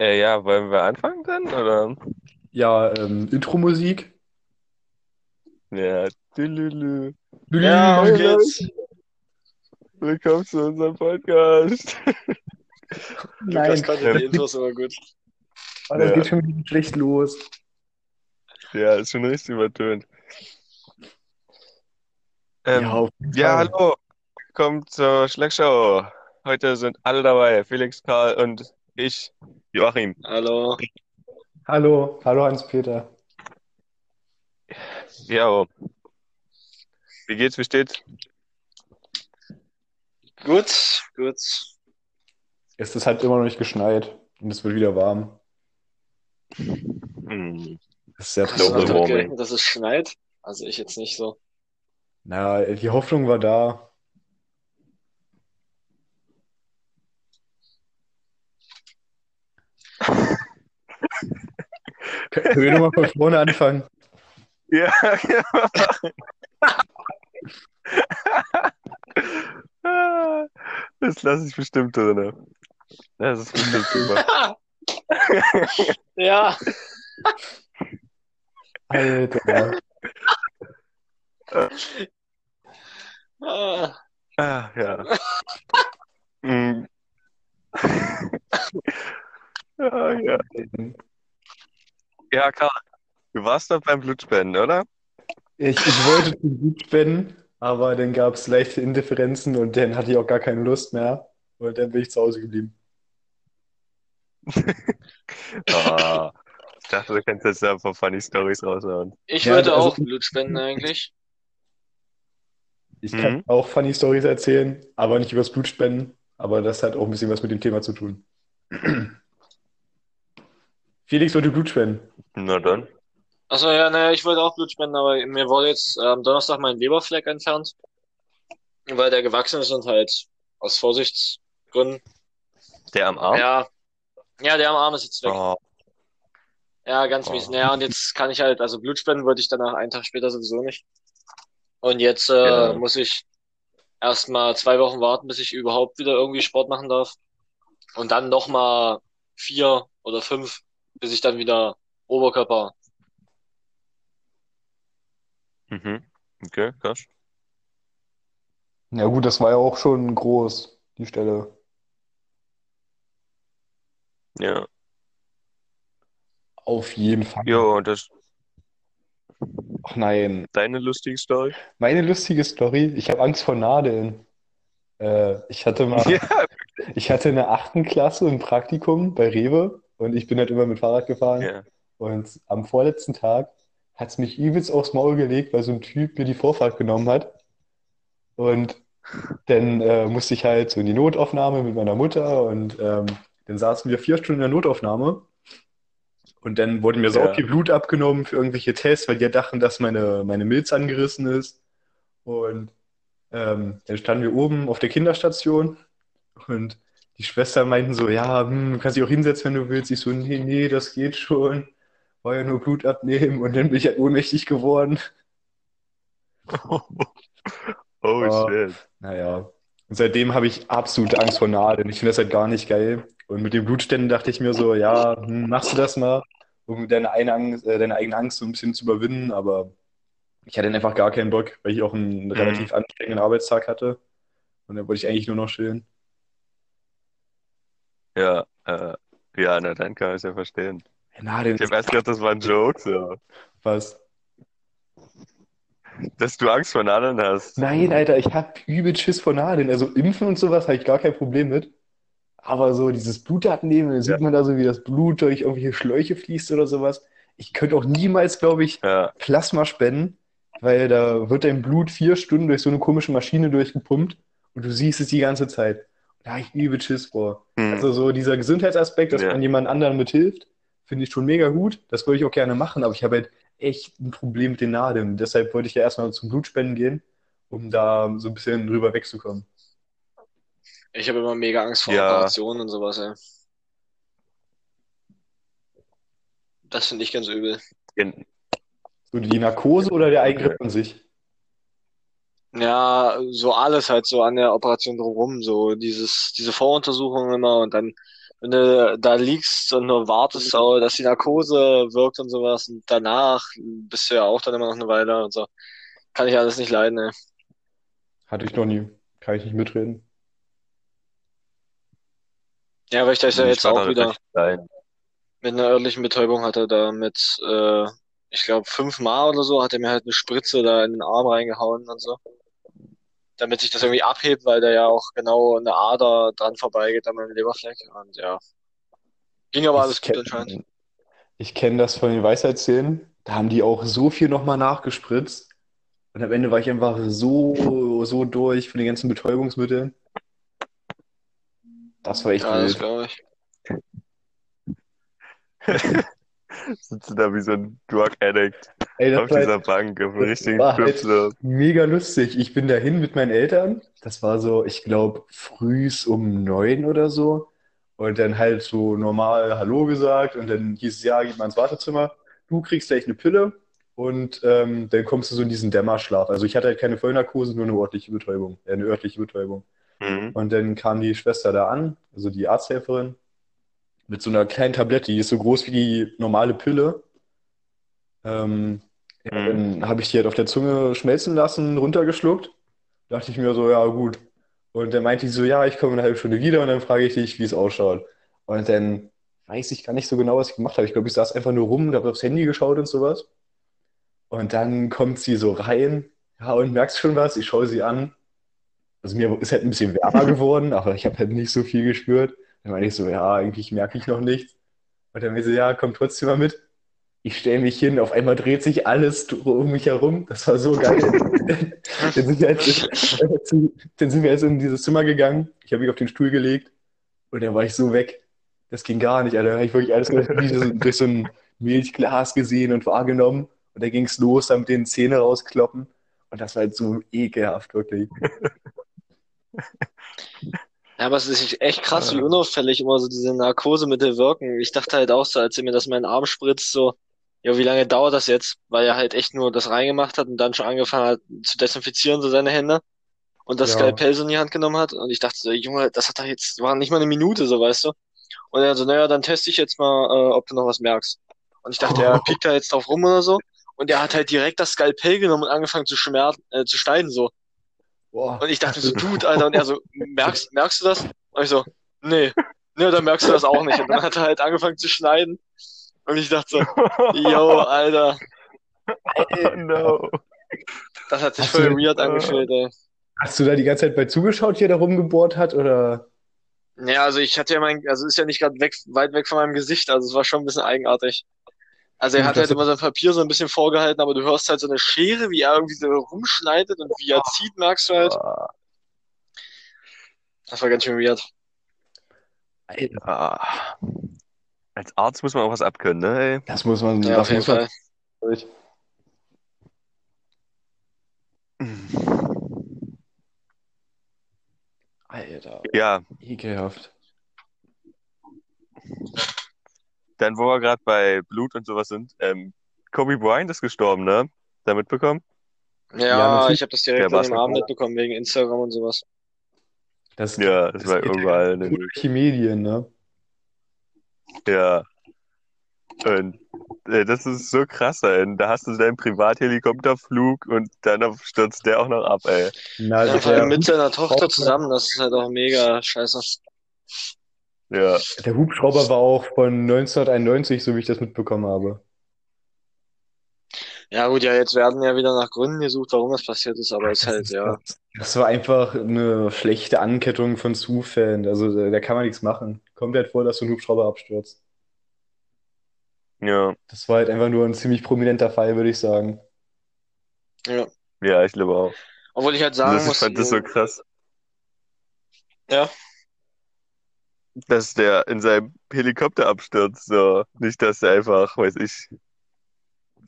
Äh, ja, wollen wir anfangen dann, oder? Ja, ähm, Intro-Musik. Ja, tülülü. Ja, auf geht's. Willkommen zu unserem Podcast. Nein, Lukas kannte die Intros immer gut. oh, das Ja. geht schon wieder schlecht los. Ja, ist schon richtig übertönt. Ähm, Ja, auf jeden ja, Fall. hallo. Willkommen zur Schlagshow. Heute sind alle dabei. Felix, Karl und ich, Joachim. Hallo. Hallo, hallo Hans-Peter. Ja, wie geht's, wie steht's? Gut, gut. Es ist halt immer noch nicht geschneit und es wird wieder warm. Hm. Das ist sehr Global traurig. warming. dass es schneit? Also ich jetzt nicht so. Naja, die Hoffnung war da. Können wir nochmal von vorne anfangen? Ja, ja. Das lasse ich bestimmt drin. Das ist bestimmt super. Ja. Alter. Ah, Ah, ja. Hm. Ja, ja. Ja, Karl, du warst doch beim Blutspenden, oder? Ich, ich wollte zum Blut spenden, aber dann gab es leichte Indifferenzen und dann hatte ich auch gar keine Lust mehr. Und dann bin ich zu Hause geblieben. Ah, ich dachte, du kannst jetzt einfach funny Stories raushauen. ich Ja, wollte also- auch Blut spenden eigentlich. Ich kann Mhm. auch funny Stories erzählen, aber nicht übers Blut spenden. Aber das hat auch ein bisschen was mit dem Thema zu tun. Felix wollte Blut spenden. Na dann. Achso, ja, naja, ich wollte auch Blut spenden, aber mir wurde jetzt am Donnerstag mein Leberfleck entfernt, weil der gewachsen ist und halt aus Vorsichtsgründen. Der am Arm? Ja, ja, der am Arm ist jetzt weg. Oh, Ja, ganz mies. Oh. Naja, und jetzt kann ich halt, also Blut spenden wollte ich danach einen Tag später sowieso nicht. Und jetzt äh, Genau. muss ich erstmal zwei Wochen warten, bis ich überhaupt wieder irgendwie Sport machen darf. Und dann nochmal vier oder fünf, bis ich dann wieder Oberkörper. Mhm. Okay, krass. Ja gut, das war ja auch schon groß, die Stelle. Ja. Auf jeden Fall. Jo, und das Ach nein. deine lustige Story? Meine lustige Story, ich habe Angst vor Nadeln. Äh, ich hatte mal, Ja. ich hatte in der achten Klasse ein Praktikum bei Rewe und ich bin halt immer mit Fahrrad gefahren. Ja. Und am vorletzten Tag hat es mich übelst aufs Maul gelegt, weil so ein Typ mir die Vorfahrt genommen hat. Und dann äh, musste ich halt so in die Notaufnahme mit meiner Mutter und ähm, dann saßen wir vier Stunden in der Notaufnahme. Und dann wurde mir so Ja. viel Blut abgenommen für irgendwelche Tests, weil die ja dachten, dass meine, meine Milz angerissen ist. Und ähm, dann standen wir oben auf der Kinderstation und die Schwestern meinten so, ja, hm, du kannst dich auch hinsetzen, wenn du willst. Ich so, nee, nee, das geht schon. War ja nur Blut abnehmen und dann bin ich halt ohnmächtig geworden. Oh Ja. shit. Naja. Und seitdem habe ich absolute Angst vor Nadeln. Ich finde das halt gar nicht geil. Und mit den Blutständen dachte ich mir so, ja, hm, machst du das mal, um deine, eine Angst, äh, deine eigene Angst so ein bisschen zu überwinden. Aber ich hatte dann einfach gar keinen Bock, weil ich auch einen relativ anstrengenden Arbeitstag hatte. Und dann wollte ich eigentlich nur noch chillen. Ja, äh, ja, na dann kann ich es ja verstehen. Nadeln Ich habe erst gedacht, das war ein Joke, so. was. Dass du Angst vor Nadeln hast. Nein, Alter, ich hab übel Schiss vor Nadeln. Also Impfen und sowas habe ich gar kein Problem mit. Aber so dieses Blut abnehmen, dann sieht Ja. man da so, wie das Blut durch irgendwelche Schläuche fließt oder sowas. Ich könnte auch niemals, glaube ich, Ja, Plasma spenden, weil da wird dein Blut vier Stunden durch so eine komische Maschine durchgepumpt und du siehst es die ganze Zeit. Da habe ich übel Schiss vor. hm. Also so dieser Gesundheitsaspekt, dass Ja. man jemand anderen mithilft, finde ich schon mega gut. Das würde ich auch gerne machen, aber ich habe halt echt ein Problem mit den Nadeln. Deshalb wollte ich ja erstmal zum Blutspenden gehen, um da so ein bisschen drüber wegzukommen. Ich habe immer mega Angst vor Ja. Operationen und sowas, ey. Das finde ich ganz übel. So die Narkose oder der Eingriff an sich? Ja, so alles halt so an der Operation drumherum, so dieses, diese Voruntersuchung immer und dann wenn du da liegst und nur wartest, dass die Narkose wirkt und sowas und danach bist du ja auch dann immer noch eine Weile und so. Kann ich alles nicht leiden, ey. Hatte ich noch nie. Kann ich nicht mitreden. Ja, weil ich das ja jetzt auch wieder mit einer örtlichen Betäubung hatte, da mit, äh, ich glaube, fünfmal oder so, hat er mir halt eine Spritze da in den Arm reingehauen und so. Damit sich das irgendwie abhebt, weil da ja auch genau eine Ader dran vorbeigeht an meinem Leberfleck. Und ja. Ging aber alles Ich gut kenn- anscheinend. Ich kenne das von den Weisheitszähnen. Da haben die auch so viel nochmal nachgespritzt. Und am Ende war ich einfach so, so durch von den ganzen Betäubungsmitteln. Das war echt Ja, das wild. glaube ich. Sitzt du da wie so ein Drug Addict Ey, auf dieser Bank, auf dem richtigen war halt- mega lustig. Ich bin dahin mit meinen Eltern. Das war so, ich glaube, frühs um neun oder so. Und dann halt so normal Hallo gesagt. Und dann hieß es, ja, geh mal ins Wartezimmer. Du kriegst gleich eine Pille. Und ähm, dann kommst du so in diesen Dämmerschlaf. Also ich hatte halt keine Vollnarkose, nur eine örtliche Betäubung. Äh, eine örtliche Betäubung. Mhm. Und dann kam die Schwester da an, also die Arzthelferin, mit so einer kleinen Tablette, die ist so groß wie die normale Pille. Ähm, ja, Mhm. dann habe ich die halt auf der Zunge schmelzen lassen, runtergeschluckt. Dachte ich mir so, ja, gut. Und dann meinte die so, ja, ich komme in einer halben Stunde wieder und dann frage ich dich, wie es ausschaut. Und dann weiß ich gar nicht so genau, was ich gemacht habe. Ich glaube, ich saß einfach nur rum, habe aufs Handy geschaut und sowas. Und dann kommt sie so rein, ja, und merkst schon was? Ich schaue sie an. Also mir ist halt ein bisschen wärmer geworden, aber ich habe halt nicht so viel gespürt. Dann meine ich so, ja, eigentlich merke ich noch nichts. Und dann meinte sie, ja, komm trotzdem mal mit. Ich stelle mich hin, auf einmal dreht sich alles um mich herum. Das war so geil. Dann sind wir jetzt, zu- dann sind wir jetzt in dieses Zimmer gegangen. Ich habe mich auf den Stuhl gelegt und dann war ich so weg. Das ging gar nicht, Alter. Da habe ich wirklich alles so, durch so ein Milchglas gesehen und wahrgenommen. Und dann ging es los, dann mit den Zähne rauskloppen. Und das war halt so ekelhaft, wirklich. Ja, aber es ist echt krass, wie unauffällig immer so diese Narkosemittel wirken. Ich dachte halt auch so, als er mir das in meinen Arm spritzt, so, ja, wie lange dauert das jetzt? Weil er halt echt nur das reingemacht hat und dann schon angefangen hat zu desinfizieren, so seine Hände. Und das Ja. Skalpell so in die Hand genommen hat. Und ich dachte so, Junge, das hat doch jetzt, war nicht mal eine Minute, so, weißt du? Und er so, naja, dann teste ich jetzt mal, äh, ob du noch was merkst. Und ich dachte, er piekt da jetzt drauf rum oder so. Und er hat halt direkt das Skalpell genommen und angefangen zu schmerzen, äh, zu schneiden, so. Boah. Und ich dachte so, Dude, Alter, und er so, merkst, merkst du das? Und ich so, nee, nee, dann merkst du das auch nicht. Und dann hat er halt angefangen zu schneiden. Und ich dachte so, yo, Alter, Oh no. das hat sich Hast voll weird angefühlt, ey. Hast du da die ganze Zeit bei zugeschaut, wie er da rumgebohrt hat? Oder? Ja, also ich hatte ja mein, also ist ja nicht gerade weg, weit weg von meinem Gesicht, also es war schon ein bisschen eigenartig. Also er Gut, hat halt immer sein Papier so ein bisschen vorgehalten, aber du hörst halt so eine Schere, wie er irgendwie so rumschneidet und wie er zieht, merkst du halt. Das war ganz schön weird. Ah. Als Arzt muss man auch was abkönnen, ne? Ey? Das muss man, Ja, das auf jeden muss man Fall. durch. Alter, Ja, ekelhaft. dann wo wir gerade bei Blut und sowas sind, ähm, Kobe Bryant ist gestorben, ne? Da mitbekommen? Ja, Ja, ich habe das direkt an dem Abend Basketballer. mitbekommen, wegen Instagram und sowas. Das, Ja, das war geht überall. Ne? die Medien, ne? Ja. Und äh, das ist so krass, ey. Da hast du deinen Privathelikopterflug und dann stürzt der auch noch ab, ey. Na, Ja, vor allem mit seiner Tochter zusammen, das ist halt auch mega scheiße. Ja. der Hubschrauber war auch von 1991, so wie ich das mitbekommen habe. Ja gut, ja, jetzt werden ja wieder nach Gründen gesucht, warum das passiert ist, aber ist halt, ja. Das war einfach eine schlechte Ankettung von Zufällen. Also da, da kann man nichts machen. Kommt halt vor, dass so ein Hubschrauber abstürzt. Ja. Das war halt einfach nur ein ziemlich prominenter Fall, würde ich sagen. Ja. Ja, ich glaube auch. Obwohl ich halt sagen Das, ich muss, fand das so krass, ja, dass der in seinem Helikopter abstürzt. So. Nicht, dass der einfach, weiß ich,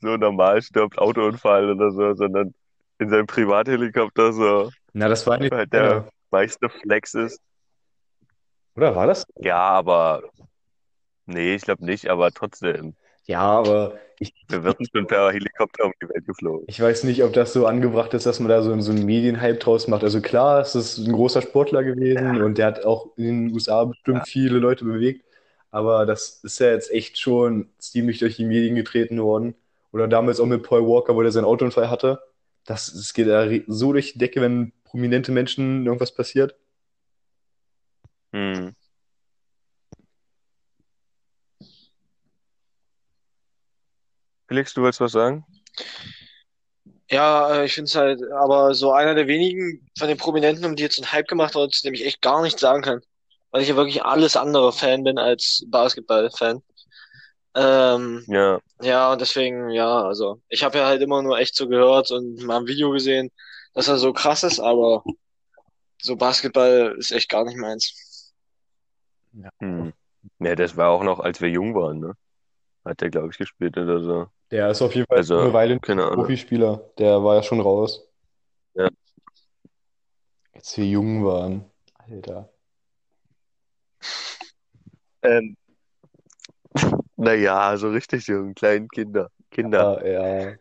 so normal stirbt, Autounfall oder so, sondern in seinem Privathelikopter so, Na, das war nicht. weil der meiste Flex ist. Oder war das? Ja, aber nee, ich glaube nicht, aber trotzdem. Ja, aber ich, Wir werden schon per Helikopter um die Welt geflogen. ich weiß nicht, ob das so angebracht ist, dass man da so, so einen Medienhype draus macht. Also klar, es ist ein großer Sportler gewesen und der hat auch in den USA bestimmt viele Leute bewegt. Aber das ist ja jetzt echt schon ziemlich durch die Medien getreten worden. Oder damals auch mit Paul Walker, wo der seinen Autounfall hatte. Das, es geht ja so durch die Decke, wenn prominente Menschen irgendwas passiert. Hm. Felix, du wolltest was sagen? Ja, äh, ich finde es halt, aber so einer der wenigen von den Prominenten, um die jetzt einen Hype gemacht hat, zu dem ich echt gar nichts sagen kann. Weil ich ja wirklich alles andere Fan bin als Basketball-Fan. Ähm, Ja, ja, und deswegen, ja, also ich habe ja halt immer nur echt so gehört und mal ein Video gesehen, dass er so krass ist, aber so Basketball ist echt gar nicht meins. hm. Ja, das war auch noch, als wir jung waren, ne? Hat der, glaube ich, gespielt oder so. Der ist auf jeden Fall Also, eine Weile keine Ahnung. Profispieler. Der war ja schon raus. Ja. Als wir jung waren. Alter. Ähm, naja, so richtig jung, kleinen Kinder. Kinder. Ja, ja.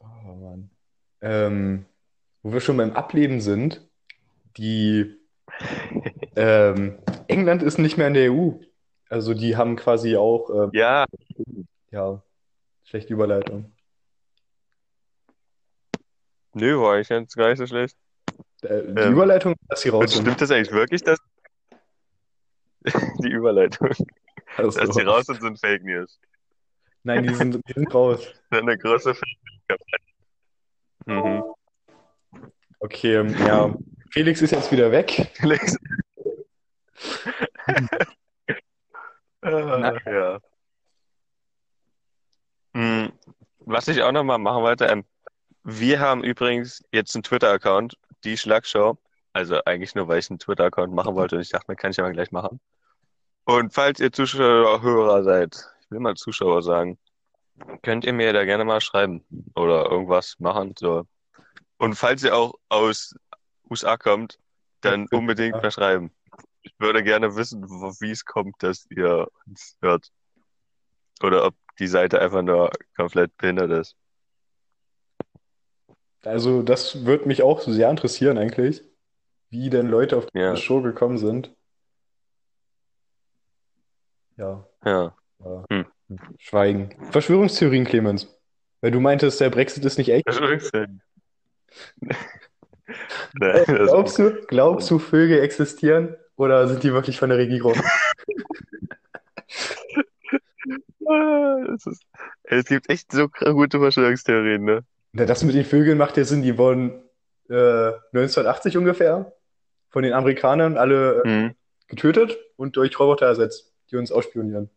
Oh Mann. Ähm, wo wir schon beim Ableben sind, die ähm, England ist nicht mehr in der EU. Also die haben quasi auch, ähm, Ja, ja, schlechte Überleitung. nö, war eigentlich ganz gar nicht so schlecht. Äh, die Ähm, Überleitung, dass sie raus stimmt das eigentlich wirklich, dass die Überleitung, Also, dass die raus sind, sind Fake News? nein, die sind, die sind raus. Das ist eine große Fake News. Mhm. Okay, ähm, ja. Felix ist jetzt wieder weg. Felix. Na. Ah, ja. Hm, Was ich auch nochmal machen wollte, ähm, wir haben übrigens jetzt einen Twitter-Account, die Schlagshow. Also eigentlich nur, weil ich einen Twitter-Account machen wollte und ich dachte mir, kann ich aber gleich machen. Und falls ihr Zuschauer, Hörer seid, ich will mal Zuschauer sagen, könnt ihr mir da gerne mal schreiben oder irgendwas machen. So. Und falls ihr auch aus USA kommt, dann Ja, unbedingt ja. mal schreiben. Ich würde gerne wissen, wie es kommt, dass ihr uns hört. Oder ob die Seite einfach nur komplett behindert ist. Also, das würde mich auch sehr interessieren eigentlich, wie denn Leute auf Ja. diese Show gekommen sind. Ja, Ja. ja. Hm. Schweigen. Verschwörungstheorien, Clemens. Weil du meintest, der Brexit ist nicht echt. Ist übrigens- Nein, Glaubst du, glaubst du, Vögel existieren oder sind die wirklich von der Regierung? Ist, es gibt echt so gute Verschwörungstheorien, ne? Na, das mit den Vögeln macht ja Sinn. Die wurden äh, 1980 ungefähr von den Amerikanern alle äh, Hm. getötet und durch Roboter ersetzt, die uns ausspionieren.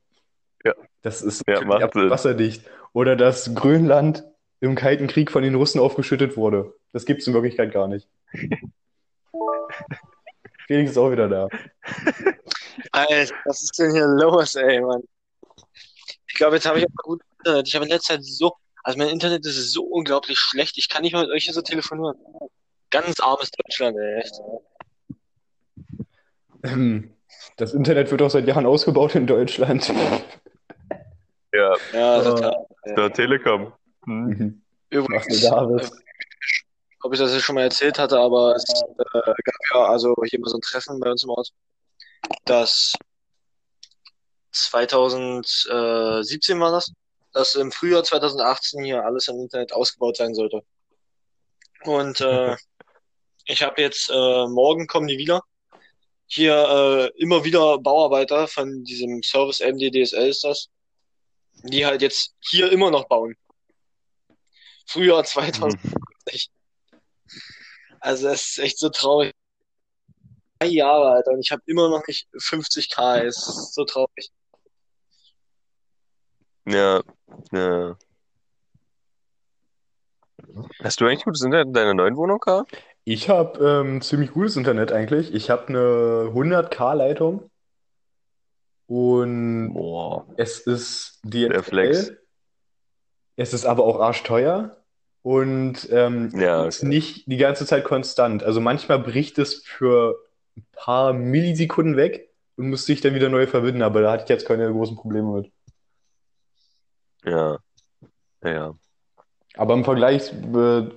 Ja. Das ist Ja, wasserdicht. Oder dass Grönland im Kalten Krieg von den Russen aufgeschüttet wurde. Das gibt es in Wirklichkeit gar nicht. Felix ist auch wieder da. Alter, was ist denn hier los, ey, Mann? Ich glaube, jetzt habe ich aber gut Internet. Ich habe in letzter Zeit so, also mein Internet ist so unglaublich schlecht. Ich kann nicht mal mit euch hier so telefonieren. Ganz armes Deutschland, ey, echt. Ähm, Das Internet wird auch seit Jahren ausgebaut in Deutschland. Ja, Ja, Oh. total. der Telekom. Hm. Mhm. Was Übrigens, du da bist. ob ich das jetzt schon mal erzählt hatte, aber es äh, gab ja also hier mal so ein Treffen bei uns im Ort, das 2017 war das, dass im Frühjahr 2018 hier alles im Internet ausgebaut sein sollte. Und äh, ich habe jetzt, äh, morgen kommen die wieder. Hier äh, immer wieder Bauarbeiter von diesem Service MDDSL ist das, die halt jetzt hier immer noch bauen. Frühjahr 2000. Also es ist echt so traurig. Drei Jahre, Alter, und ich habe immer noch nicht 50k. Es ist so traurig. Ja, ja. Hast du eigentlich gutes Internet in deiner neuen Wohnung, Karl? Ich habe ähm, ziemlich gutes Internet eigentlich. Ich habe eine 100k-Leitung und Boah. es ist Der DSL. Flex. Es ist aber auch arschteuer und ähm, Ja, ist nicht die ganze Zeit konstant. Also manchmal bricht es für ein paar Millisekunden weg und muss sich dann wieder neu verbinden, aber da hatte ich jetzt keine großen Probleme mit. Ja. Ja, ja. Aber im Vergleich äh,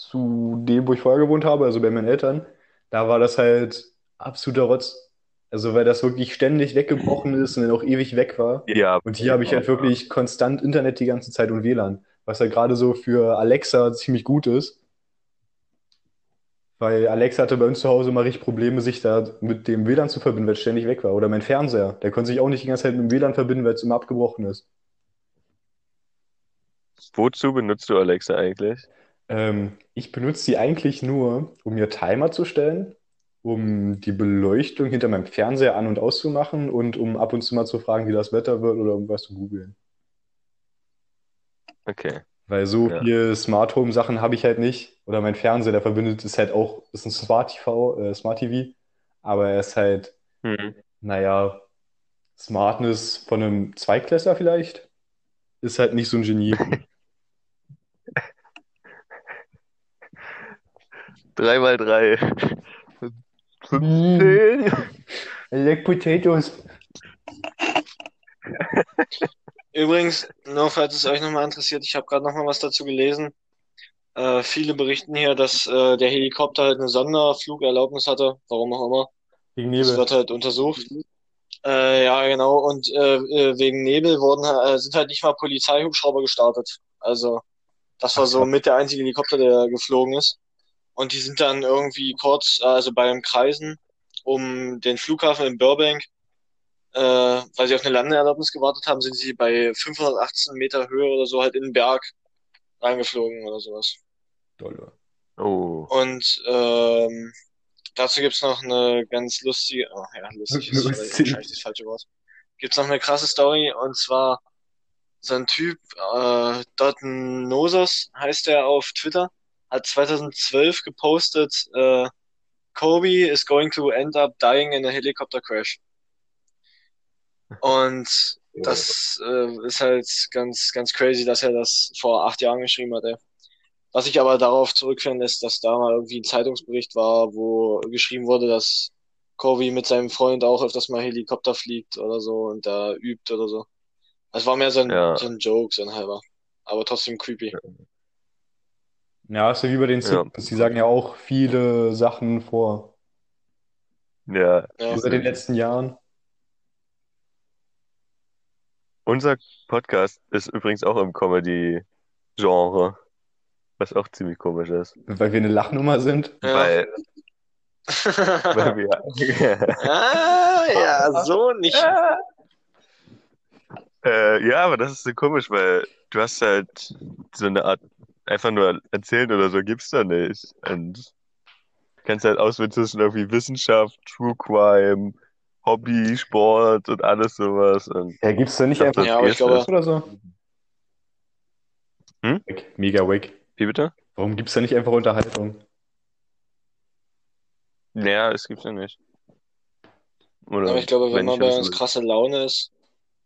zu dem, wo ich vorher gewohnt habe, also bei meinen Eltern, da war das halt absoluter Rotz. Also weil das wirklich ständig weggebrochen ist und dann auch ewig weg war. Ja, Und hier habe ich halt wirklich konstant Internet die ganze Zeit und WLAN, was ja gerade so für Alexa ziemlich gut ist. Weil Alexa hatte bei uns zu Hause mal richtig Probleme, sich da mit dem WLAN zu verbinden, weil es ständig weg war. Oder mein Fernseher, der konnte sich auch nicht die ganze Zeit mit dem WLAN verbinden, weil es immer abgebrochen ist. wozu benutzt du Alexa eigentlich? Ähm, ich benutze sie eigentlich nur, um mir Timer zu stellen, um die Beleuchtung hinter meinem Fernseher an- und auszumachen und um ab und zu mal zu fragen, wie das Wetter wird oder um was zu googeln. Okay. Weil so Ja. viel Smart Home Sachen habe ich halt nicht. Oder mein Fernseher, der verbindet ist halt auch, ist ein Smart TV, äh, Smart TV, aber er ist halt, Hm. naja, Smartness von einem Zweitklässler vielleicht. Ist halt nicht so ein Genie. Drei mal drei. Mm. Zehn. I like potatoes. Übrigens, nur falls es euch nochmal interessiert, ich habe gerade nochmal was dazu gelesen. Äh, viele berichten hier, dass äh, der Helikopter halt eine Sonderflugerlaubnis hatte, warum auch immer. Gegen Das Nebel. wird halt untersucht. Äh, ja, genau. Und äh, äh, wegen Nebel wurden, äh, sind halt nicht mal Polizeihubschrauber gestartet. Also, das war so mit der einzige Helikopter, der geflogen ist. Und die sind dann irgendwie kurz, äh, also beim Kreisen um den Flughafen in Burbank, äh, weil sie auf eine Landeerlaubnis gewartet haben, sind sie bei 518 Meter Höhe oder so halt in den Berg reingeflogen oder sowas. Dolle. Oh. Und ähm, dazu gibt's noch eine ganz lustige, oh ja, lustig ist Lustig. wahrscheinlich das falsche Wort. Gibt's noch eine krasse Story und zwar so ein Typ, äh, Dotton Nosos heißt er auf Twitter, hat 2012 gepostet, äh, Kobe is going to end up dying in a helicopter crash. Und das äh, ist halt ganz, ganz crazy, dass er das vor acht Jahren geschrieben hat, ey. Was ich aber darauf zurückführen lässt, dass da mal irgendwie ein Zeitungsbericht war, wo geschrieben wurde, dass Kobe mit seinem Freund auch öfters mal Helikopter fliegt oder so und da übt oder so. Es war mehr so ein, Ja. so ein Joke, so ein halber. Aber trotzdem creepy. Ja, ist ja wie bei den Ja. Simpsons. Die sagen ja auch viele Sachen vor. Ja. Ja. Über den letzten Jahren. Unser Podcast ist übrigens auch im Comedy-Genre, was auch ziemlich komisch ist, Weil wir eine Lachnummer sind. Ja. weil, weil wir, ah, ja, so nicht. äh, ja, aber das ist so komisch, weil du hast halt so eine Art, einfach nur erzählen oder so gibt's da nicht. Und du kannst halt auswählen zwischen irgendwie Wissenschaft, True Crime, Hobby, Sport und alles sowas. Und Ja, gibt's da nicht einfach Ja, aber ich glaube, ist- oder so? Hm? Mega wack. wie bitte? Warum gibt's da nicht einfach Unterhaltung? Naja, es gibt's ja nicht. Oder aber ich glaube, wenn wenn man bei uns krasse Laune ist,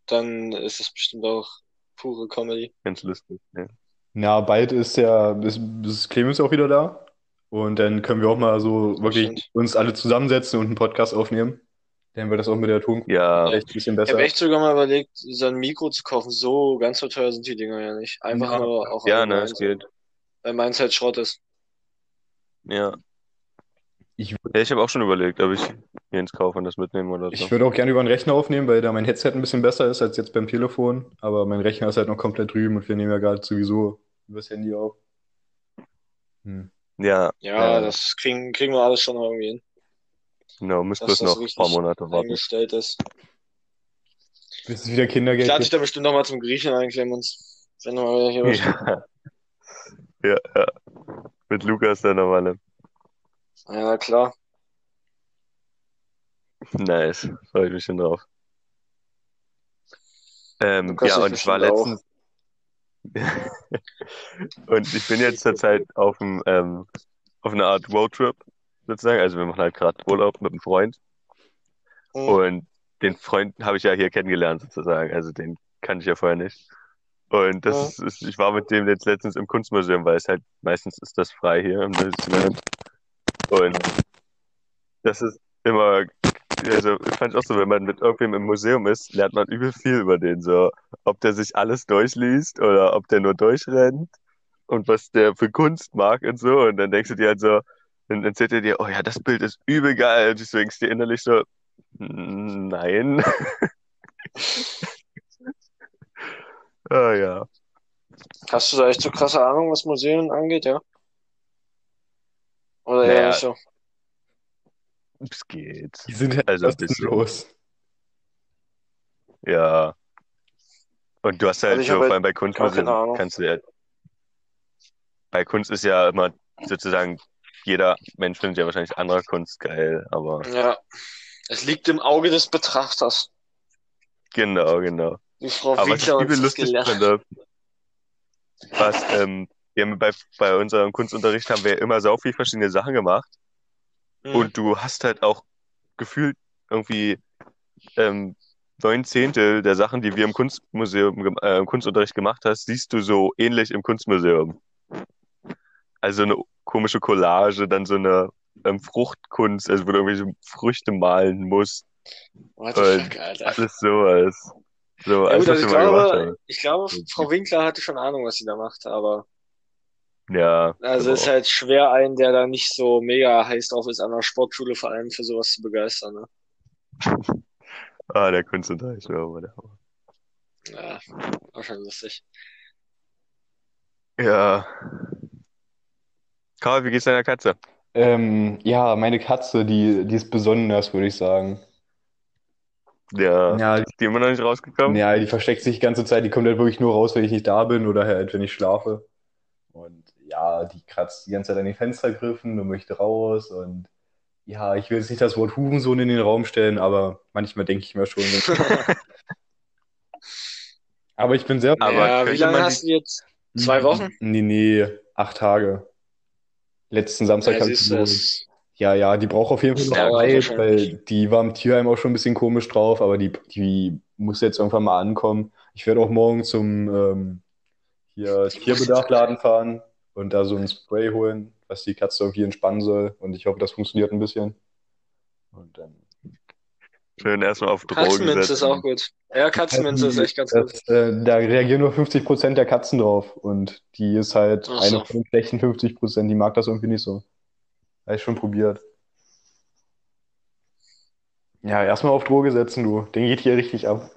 dann ist es bestimmt auch pure Comedy. Ganz lustig. Ja. Na, bald ist ja, ist, ist Clemens auch wieder da. Und dann können wir auch mal so wirklich Stimmt. uns alle zusammensetzen und einen Podcast aufnehmen. Dann wird das auch mit der Tonqualität Ja, vielleicht ein bisschen Ich besser. habe echt sogar mal überlegt, so ein Mikro zu kaufen. So ganz so teuer sind die Dinger ja nicht. Einfach Ja. nur auch ja, allgemein ne, es so. geht. Weil meins halt Schrott ist. Ja. Ich, Ja, ich habe auch schon überlegt, ob ich hier ins Kaufen das mitnehmen oder so. ich würde auch gerne über einen Rechner aufnehmen, weil da mein Headset ein bisschen besser ist als jetzt beim Telefon. Aber mein Rechner ist halt noch komplett drüben und wir nehmen ja gerade sowieso übers Handy auf. Hm. Ja, Ja, äh, das kriegen, kriegen wir alles schon irgendwie hin, genau, dass bloß noch ein paar Monate warten. eingestellt ist. Bis es wieder Ich Kindergeld lade dich gibt. da bestimmt noch mal zum Griechen ein, Clemens. Wenn du mal wieder hier bist. Ja. Ja, ja. Mit Lukas der normale. Ja, na klar. Nice. Freue ich mich schon drauf. Ähm, Lukas ja, und ich war bestimmt auch. letztens. Und ich bin jetzt zurzeit auf dem, ähm, auf einer Art Roadtrip sozusagen. Also wir machen halt gerade Urlaub mit einem Freund. Hm. Und den Freund habe ich ja hier kennengelernt sozusagen. Also den kannte ich ja vorher nicht. Und das ist, ist, ich war mit dem jetzt letztens im Kunstmuseum, weil es halt meistens ist das frei hier im Neuseeland. Und das ist immer, also ich fand auch so, wenn man mit irgendwem im Museum ist, lernt man übel viel über den so. ob der sich alles durchliest oder ob der nur durchrennt und was der für Kunst mag und so. Und dann denkst du dir halt so, dann erzählt er dir, oh ja, das Bild ist übel geil. Und du denkst dir innerlich so, nein. Ah ja. Hast du da echt so krasse Ahnung, was Museen angeht, ja? Oder eher Naja. nicht so? Es geht. Die sind halt Also kostenlos. Ja. Und du hast halt Also so, vor halt allem bei Kunstmuseen keine Ahnung. kannst du ja, bei Kunst ist ja immer sozusagen, jeder Mensch findet ja wahrscheinlich andere Kunst geil, aber Ja. Es liegt im Auge des Betrachters. genau, genau. Die Frau Aber was ich lustig finde, was, ähm, wir haben bei, bei unserem Kunstunterricht haben wir immer so viel verschiedene Sachen gemacht Mhm. und du hast halt auch gefühlt irgendwie ähm, neun Zehntel der Sachen, die wir im Kunstmuseum, äh, im Kunstunterricht gemacht hast, siehst du so ähnlich im Kunstmuseum. Also eine komische Collage, dann so eine ähm, Fruchtkunst, also wo du irgendwelche Früchte malen musst, What the fuck, Alter. alles sowas. So, Ja gut, also ich glaube, ich glaube, Frau Winkler hatte schon Ahnung, was sie da macht, aber Ja, also genau. ist halt schwer, einen, der da nicht so mega heiß drauf ist, an der Sportschule vor allem für sowas zu begeistern, ne? Ah, der Kunstunterricht war aber der Hammer. Ja, war schon lustig. Ja. Karl, wie geht's deiner Katze? Ähm, ja, meine Katze, die, die ist besonders, würde ich sagen. Ja, Ja, ist die immer noch nicht rausgekommen? Ja, die versteckt sich die ganze Zeit, die kommt halt wirklich nur raus, wenn ich nicht da bin oder halt, wenn ich schlafe. Und ja, die kratzt die ganze Zeit an den Fenstergriffen und möchte raus. Und ja, ich will jetzt nicht das Wort Hurensohn in den Raum stellen, aber manchmal denke ich mir schon. Aber ich bin sehr. Aber ja, wie lange hast die- du jetzt? Zwei Wochen? Nee, nee, acht Tage. Letzten Samstag Ja, habe ich das Ja, ja, die braucht auf jeden Fall noch Ja, wahrscheinlich. weil die war im Tierheim auch schon ein bisschen komisch drauf, aber die, die muss jetzt irgendwann mal ankommen. Ich werde auch morgen zum ähm, hier Tierbedarfladen fahren und da so ein Spray holen, was die Katze irgendwie entspannen soll. Und ich hoffe, das funktioniert ein bisschen. Und dann. Schön erstmal auf Drogen Katzenminze ist auch gut. Ja, Katzenminze ist echt ganz gut. Das, äh, da reagieren nur 50% der Katzen drauf. Und die ist halt Ach so. eine von den schlechten 50%, die mag das irgendwie nicht so. Habe ich schon probiert. Ja, erstmal auf Droge setzen, du. Den geht hier richtig ab.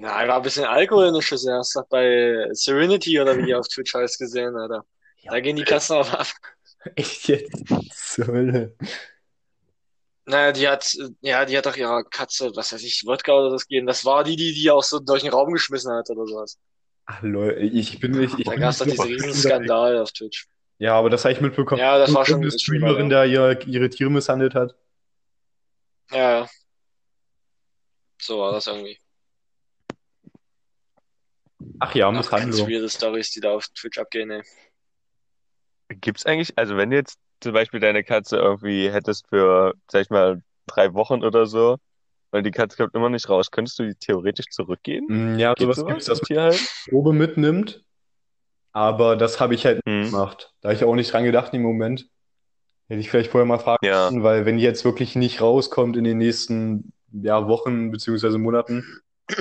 Na, war ein bisschen Alkohol in der Schüssel. Hast du bei Serenity oder wie die auf Twitch heißt gesehen, Alter. Da gehen die Katzen auch ab. Echt jetzt? Zur Hölle. Naja, die hat, ja, die hat doch ihrer Katze, was weiß ich, Wodka oder das gegeben. Das war die, die die auch so durch den Raum geschmissen hat oder sowas. Ach, Leute, ich bin nicht. Ich Da bin gab's doch diesen so- riesen Skandal auf Twitch. Ja, aber das habe ich mitbekommen. Ja, das war schon Eine Streamerin da ihre, ihre Tiere misshandelt hat. Ja, ja. So war das irgendwie. Ach ja, Ach, ganz Misshandlung. weirde Stories, die da auf Twitch abgehen, ey. Gibt's eigentlich, also wenn du jetzt zum Beispiel deine Katze irgendwie hättest für, sag ich mal, drei Wochen oder so, weil die Katze kommt immer nicht raus, könntest du die theoretisch zurückgeben? Mm, Ja, Geht sowas sowas gibt's, dass im man Tierheim? Probe mitnimmt. Aber das habe ich halt nicht Hm. gemacht. Da habe ich auch nicht dran gedacht im Moment. Hätte ich vielleicht vorher mal fragen Ja. müssen, weil wenn die jetzt wirklich nicht rauskommt in den nächsten ja, Wochen beziehungsweise Monaten,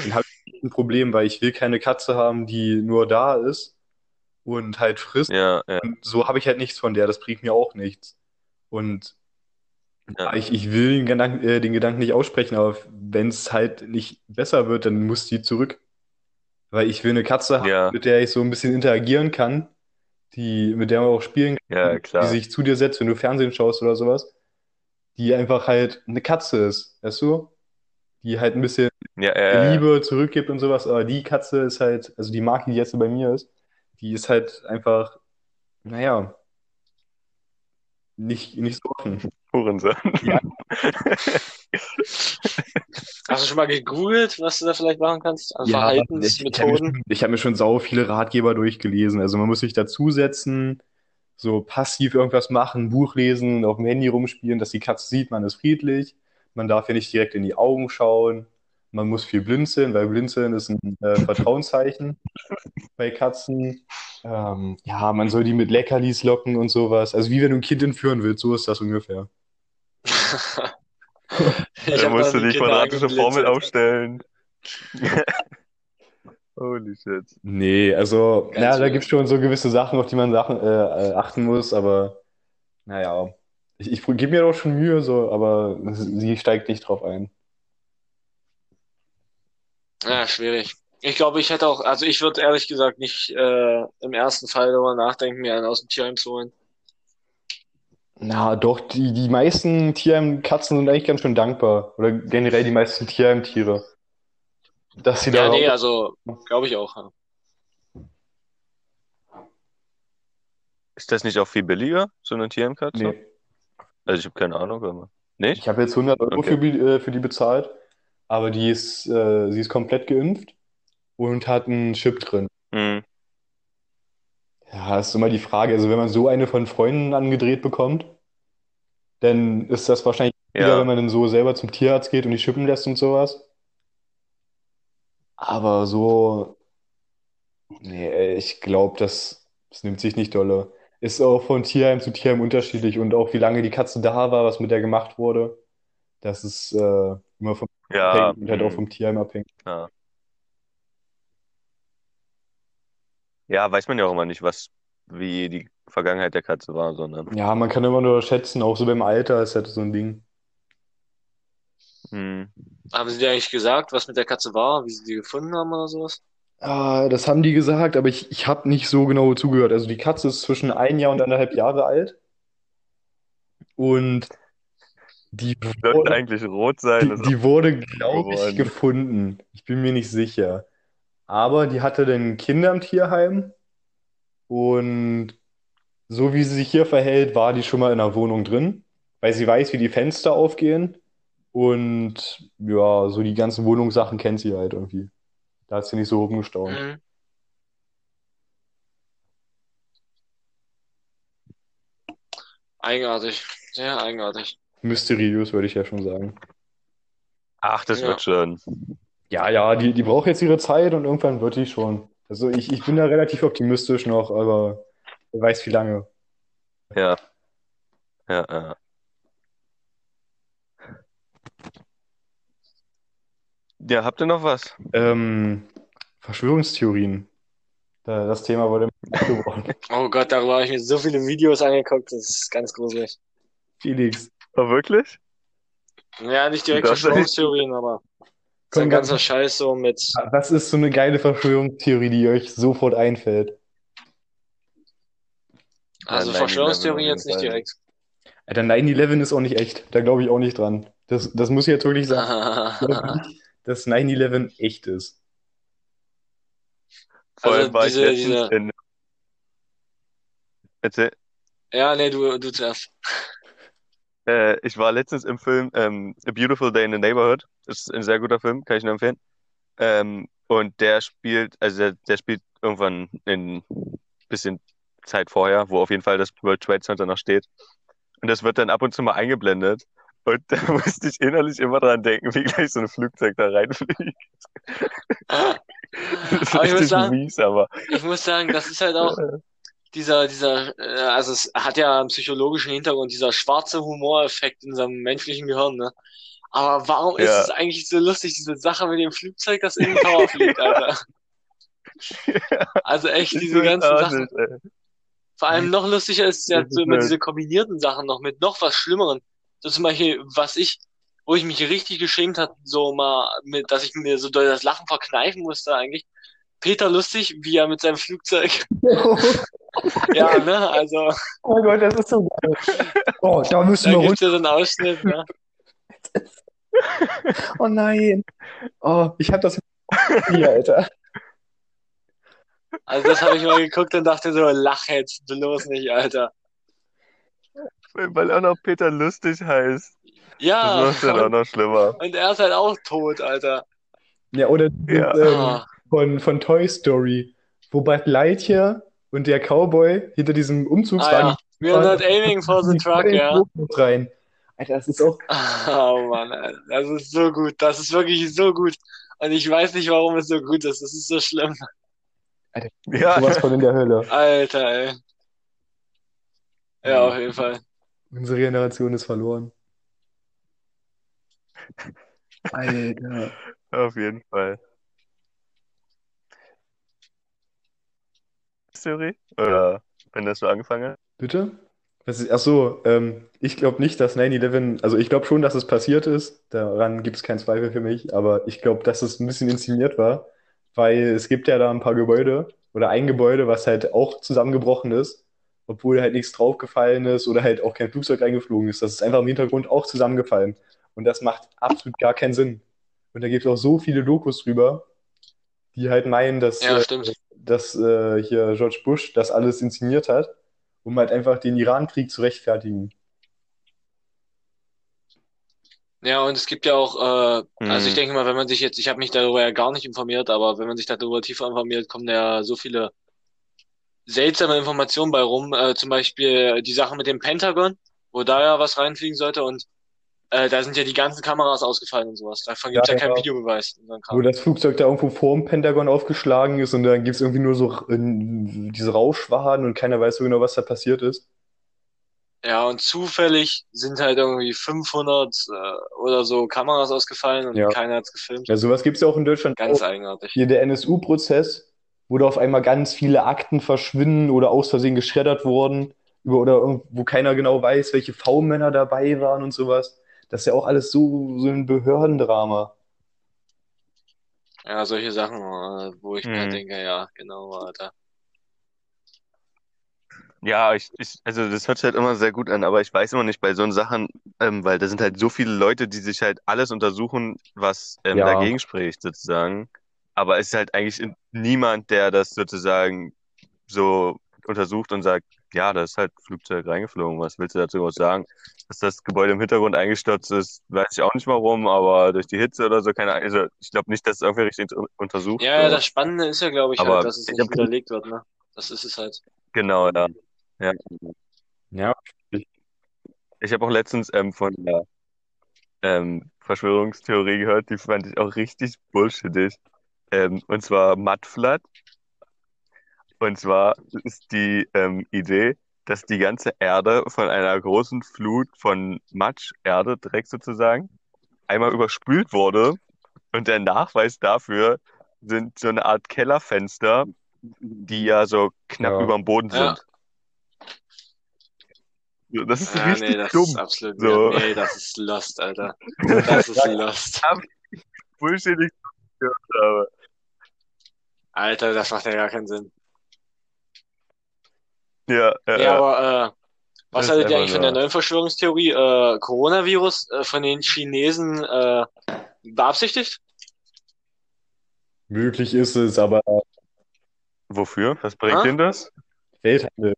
dann habe ich ein Problem, weil ich will keine Katze haben, die nur da ist und halt frisst. Ja, ja, Und so habe ich halt nichts von der. Das bringt mir auch nichts. Und ja. ich, ich will den Gedanken, äh, den Gedanken nicht aussprechen, aber wenn es halt nicht besser wird, dann muss die zurück. Weil ich will eine Katze haben, mit der ich so ein bisschen interagieren kann, die, mit der man auch spielen kann, die sich zu dir setzt, wenn du Fernsehen schaust oder sowas, die einfach halt eine Katze ist, weißt du? Die halt ein bisschen Ja, ja, ja. Liebe zurückgibt und sowas, aber die Katze ist halt, also die Marke, die jetzt bei mir ist, die ist halt einfach, naja, nicht, nicht so offen. Hurensohn. Ja. Hast du schon mal gegoogelt, was du da vielleicht machen kannst? An Ja, ich, ich habe mir, Verhaltensmethoden? schon- ich hab mir schon sau viele Ratgeber durchgelesen. Also man muss sich dazusetzen, so passiv irgendwas machen, Buch lesen, auf dem Handy rumspielen, dass die Katze sieht, man ist friedlich. Man darf ja nicht direkt in die Augen schauen. Man muss viel blinzeln, weil blinzeln ist ein äh, Vertrauenszeichen bei Katzen. Ähm, ja, man soll die mit Leckerlis locken und sowas. Also wie wenn du ein Kind entführen willst, so ist das ungefähr. Da musst du die quadratische. Formel aufstellen. Holy shit. Nee, also, Ganz ja, da gibt es schon so gewisse Sachen, auf die man Sachen äh, äh, achten muss, aber naja, ich, ich gebe mir doch schon Mühe, so, aber sie steigt nicht drauf ein. Ja, schwierig. Ich glaube, ich hätte auch, also ich würde ehrlich gesagt nicht äh, im ersten Fall darüber nachdenken, mir einen aus dem Tierheim zu holen. Na, doch, die, die meisten Tierheim-Katzen sind eigentlich ganz schön dankbar. Oder generell die meisten Tierheim-Tiere. Dass sie da Ja, nee, also glaube ich auch. Ja. Ist das nicht auch viel billiger, so eine TM-Katze? Nee. Also ich habe keine Ahnung, aber. Nicht? Ich habe jetzt 100 Euro Okay. für, äh, für die bezahlt, aber die ist, äh, sie ist komplett geimpft und hat einen Chip drin. Hm. Ja, ist immer die Frage, also wenn man so eine von Freunden angedreht bekommt, dann ist das wahrscheinlich wieder, Ja. wenn man dann so selber zum Tierarzt geht und die chippen lässt und sowas. Aber so, nee, ich glaube, das, das nimmt sich nicht dolle. Ist auch von Tierheim zu Tierheim unterschiedlich und auch wie lange die Katze da war, was mit der gemacht wurde. Das ist äh, immer vom Ja. und halt auch hm. vom Tierheim abhängig. Ja. Ja, weiß man ja auch immer nicht, was, wie die Vergangenheit der Katze war, sondern. Ja, man kann immer nur schätzen, auch so beim Alter ist halt so ein Ding. Hm. Haben sie dir eigentlich gesagt, was mit der Katze war, wie sie die gefunden haben oder sowas? Ah, das haben die gesagt, aber ich, ich habe nicht so genau zugehört. Also die Katze ist zwischen ein Jahr und anderthalb Jahre alt. Und die Sollte wurde, eigentlich rot sein. die, die wurde, glaube ich, gefunden. Ich bin mir nicht sicher. Aber die hatte dann Kinder im Tierheim. Und so wie sie sich hier verhält, war die schon mal in der Wohnung drin, weil sie weiß, wie die Fenster aufgehen. Und ja, so die ganzen Wohnungssachen kennt sie halt irgendwie. Da hat sie nicht so rumgestaunt. Mhm. Eigenartig. Sehr eigenartig. Mysteriös, würde ich ja schon sagen. Ach, das Ja. wird schon. Ja, ja, die, die braucht jetzt ihre Zeit und irgendwann wird die schon. Also ich, ich bin da relativ optimistisch noch, aber wer weiß wie lange. Ja. Ja, ja. Ja, habt ihr noch was? Ähm, Verschwörungstheorien. Da, das Thema wurde. Oh Gott, darüber habe ich mir so viele Videos angeguckt, das ist ganz gruselig. Felix, Oh, wirklich? Ja, nicht direkt Das ist- Verschwörungstheorien, aber so ein ganz, ganzer Scheiß so mit. was ist so eine geile Verschwörungstheorie, die euch sofort einfällt? Also 9/11 Verschwörungstheorien auf jetzt nicht direkt. Alter, 9-11 ist auch nicht echt. Da glaube ich auch nicht dran. Das, das muss ich jetzt wirklich sagen. Ich nicht, dass 9-11 echt ist. Vor Also allem war ich diese- letztens diese- in. Erzähl. Ja, nee, du, du zuerst. Äh, ich war letztens im Film ähm, A Beautiful Day in the Neighborhood. Das ist ein sehr guter Film, kann ich nur empfehlen. Ähm, und der spielt, also der, der spielt irgendwann in bisschen Zeit vorher, wo auf jeden Fall das World Trade Center noch steht. Und das wird dann ab und zu mal eingeblendet. Und da musste ich innerlich immer dran denken, wie gleich so ein Flugzeug da reinfliegt. Das ist Aber ich muss sagen- mies, aber Ich muss sagen, das ist halt auch dieser, dieser, äh, also es hat ja einen psychologischen Hintergrund, dieser schwarze Humoreffekt in unserem menschlichen Gehirn, ne? Aber warum ist Ja. es eigentlich so lustig, diese Sache mit dem Flugzeug, das in den Tower fliegt, Alter? Also echt, ich diese ganzen Sachen. nicht. Vor allem noch lustiger ist ja Das so ist immer diese kombinierten Sachen noch mit noch was Schlimmeren. So zum Beispiel, was ich, wo ich mich richtig geschämt hat, so mal, mit, dass ich mir so doll das Lachen verkneifen musste eigentlich. Peter Lustig, wie er mit seinem Flugzeug, ja, ne, also, Oh Gott, das ist so geil. Oh, da müssen da wir gibt's ja so einen Ausschnitt, ne? Oh nein. Oh, ich hab das hier, Alter. Also das habe ich mal geguckt und dachte so, lach jetzt bloß nicht, Alter. Weil auch noch Peter lustig heißt. Ja, Das macht dann auch und, noch schlimmer. und er ist halt auch tot, Alter. Ja, oder Ja. ähm, Ah, von, von Toy Story, wo Bud Lightyear und der Cowboy hinter diesem ah Umzugswagen ja, we are not aiming for the die truck, ja. Rein. Alter, das ist auch. Oh Mann, Alter, das ist so gut, das ist wirklich so gut. Und ich weiß nicht, warum es so gut ist, das ist so schlimm. Ja, Sowas von in der Hölle. Alter, ey. Ja, auf jeden Fall. Unsere Generation ist verloren. Alter. auf jeden Fall. Verschwörungstheorie? Oder wenn das so angefangen hat? Bitte? Was ist, ach so, ähm, ich glaube nicht, dass 9/11, also ich glaube schon, dass es passiert ist, daran gibt es keinen Zweifel für mich, aber ich glaube, dass es ein bisschen inszeniert war, weil es gibt ja da ein paar Gebäude oder ein Gebäude, was halt auch zusammengebrochen ist, obwohl halt nichts draufgefallen ist oder halt auch kein Flugzeug eingeflogen ist. Das ist einfach im Hintergrund auch zusammengefallen und das macht absolut gar keinen Sinn. Und da gibt es auch so viele Dokus drüber, die halt meinen, dass, Ja, äh, stimmt. Dass äh, hier George Bush das alles inszeniert hat, um halt einfach den Iran-Krieg zu rechtfertigen. Ja, und es gibt ja auch, äh, also ich Hm. denke mal, wenn man sich jetzt, ich habe mich darüber ja gar nicht informiert, aber wenn man sich darüber tiefer informiert, kommen ja so viele seltsame Informationen bei rum. Äh, zum Beispiel die Sache mit dem Pentagon, wo da ja was reinfliegen sollte und äh, da sind ja die ganzen Kameras ausgefallen und sowas. Davon gibt's ja, Ja, keinen. Videobeweis. Wo das Flugzeug da irgendwo vorm Pentagon aufgeschlagen ist und dann gibt es irgendwie nur so äh, diese Rauschwaden und keiner weiß so genau, was da passiert ist. ja, und zufällig sind halt irgendwie 500 äh, oder so Kameras ausgefallen und Ja. keiner hat's gefilmt. Ja, sowas gibt es ja auch in Deutschland Ganz auch. eigenartig. Hier der NSU-Prozess, wo da auf einmal ganz viele Akten verschwinden oder aus Versehen geschreddert wurden, über, oder wo keiner genau weiß, welche V-Männer dabei waren und sowas. Das ist ja auch alles so, so ein Behördendrama. Ja, solche Sachen, äh, wo ich mir Hm. denke, ja, genau, Alter. Ja, ich, ich, also das hört sich halt immer sehr gut an, aber ich weiß immer nicht bei so Sachen, ähm, weil da sind halt so viele Leute, die sich halt alles untersuchen, was ähm, Ja. dagegen spricht, sozusagen. Aber es ist halt eigentlich niemand, der das sozusagen so untersucht und sagt, ja, da ist halt Flugzeug reingeflogen. Was willst du dazu was sagen? Dass das Gebäude im Hintergrund eingestürzt ist, weiß ich auch nicht warum, aber durch die Hitze oder so, keine Ahnung. Also ich glaube nicht, dass es irgendwie richtig unter- untersucht Ja, ja, wird. das Spannende ist ja, glaube ich, Aber halt, dass es ich nicht hab- widerlegt wird, ne? Das ist es halt. Genau, ja. Ja. Ja, Ich habe auch letztens ähm, von der ähm, Verschwörungstheorie gehört, die fand ich auch richtig bullshittig. Ähm, und zwar Mudflood. Und zwar ist die ähm, Idee, dass die ganze Erde von einer großen Flut von Matsch, Erde, Dreck sozusagen, einmal überspült wurde. Und der Nachweis dafür sind so eine Art Kellerfenster, die ja so knapp Ja. über dem Boden Ja. sind. So, Das ist Ja, richtig nee, das dumm. ist absolut So. Nee, das ist Lost, Alter. Das ist Lost. Bullshit, ich gehört habe. Alter, das macht ja gar keinen Sinn. Ja, ja, Ja, ja. aber äh, was haltet ihr eigentlich von der neuen Verschwörungstheorie? Äh, Coronavirus äh, von den Chinesen äh, beabsichtigt? möglich ist es, aber Wofür? Was bringt Ah? denn das? Welthandel.